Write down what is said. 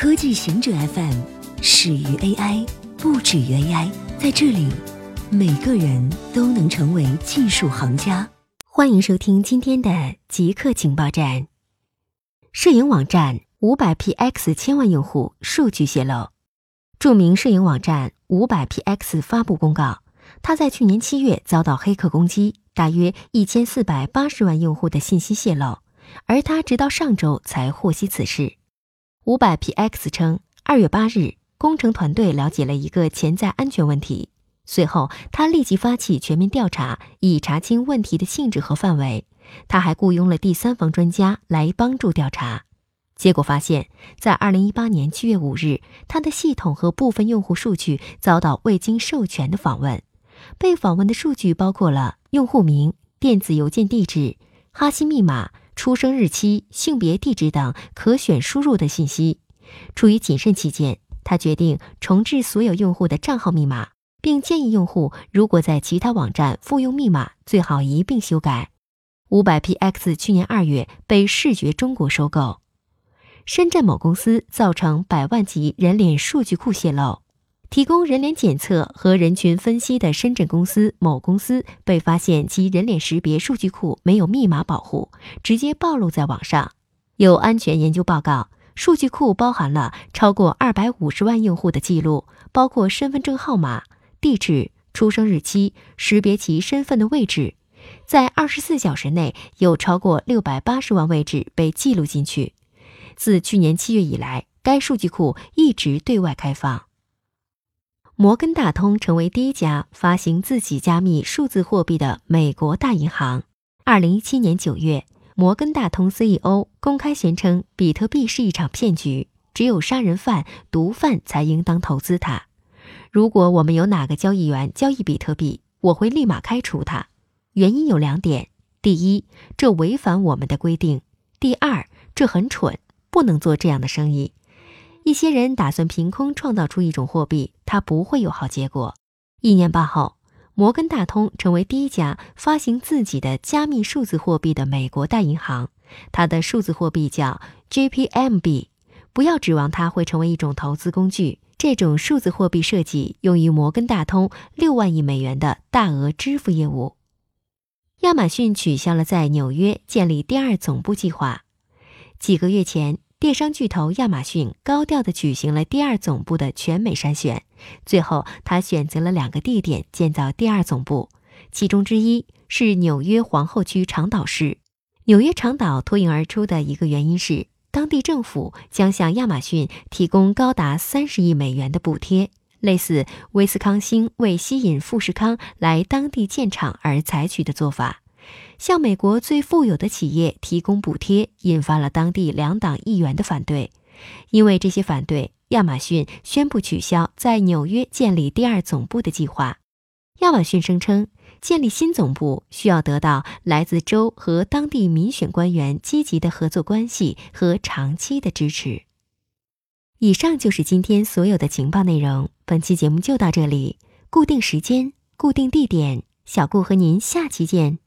科技行者 FM 始于 AI，不止于 AI。在这里，每个人都能成为技术行家。欢迎收听今天的极客情报站。摄影网站五百 px 千万用户数据泄露。著名摄影网站五百 px 发布公告，他在去年七月遭到黑客攻击，大约一千四百八十万用户的信息泄露，而他直到上周才获悉此事。五百 px 称，二月八日，工程团队了解了一个潜在安全问题。随后，他立即发起全面调查，以查清问题的性质和范围。他还雇佣了第三方专家来帮助调查。结果发现，在二零一八年七月五日，他的系统和部分用户数据遭到未经授权的访问。被访问的数据包括了用户名、电子邮件地址、哈希密码。出生日期、性别、地址等可选输入的信息。出于谨慎起见，他决定重置所有用户的账号密码，并建议用户如果在其他网站复用密码，最好一并修改。五百 px 去年二月被视觉中国收购。深圳某公司造成百万级人脸数据库泄露。提供人脸检测和人群分析的深圳公司某公司被发现其人脸识别数据库没有密码保护，直接暴露在网上。有安全研究报告，数据库包含了超过二百五十万用户的记录，包括身份证号码、地址、出生日期，识别其身份的位置。在二十四小时内，有超过六百八十万位置被记录进去。自去年七月以来，该数据库一直对外开放。摩根大通成为第一家发行自己加密数字货币的美国大银行。二零一七年九月，摩根大通 CEO 公开宣称，比特币是一场骗局，只有杀人犯、毒贩才应当投资它。如果我们有哪个交易员交易比特币，我会立马开除他。原因有两点：第一，这违反我们的规定；第二，这很蠢，不能做这样的生意。一些人打算凭空创造出一种货币，它不会有好结果。一年半后，摩根大通成为第一家发行自己的加密数字货币的美国大银行。它的数字货币叫 JPMB。不要指望它会成为一种投资工具。这种数字货币设计用于摩根大通六万亿美元的大额支付业务。亚马逊取消了在纽约建立第二总部计划。几个月前。电商巨头亚马逊高调地举行了第二总部的全美筛选，最后他选择了两个地点建造第二总部，其中之一是纽约皇后区长岛市。纽约长岛脱颖而出的一个原因是，当地政府将向亚马逊提供高达三十亿美元的补贴，类似威斯康星为吸引富士康来当地建厂而采取的做法。向美国最富有的企业提供补贴，引发了当地两党议员的反对。因为这些反对，亚马逊宣布取消在纽约建立第二总部的计划。亚马逊声称，建立新总部需要得到来自州和当地民选官员积极的合作关系和长期的支持。以上就是今天所有的情报内容。本期节目就到这里，固定时间，固定地点，小顾和您下期见。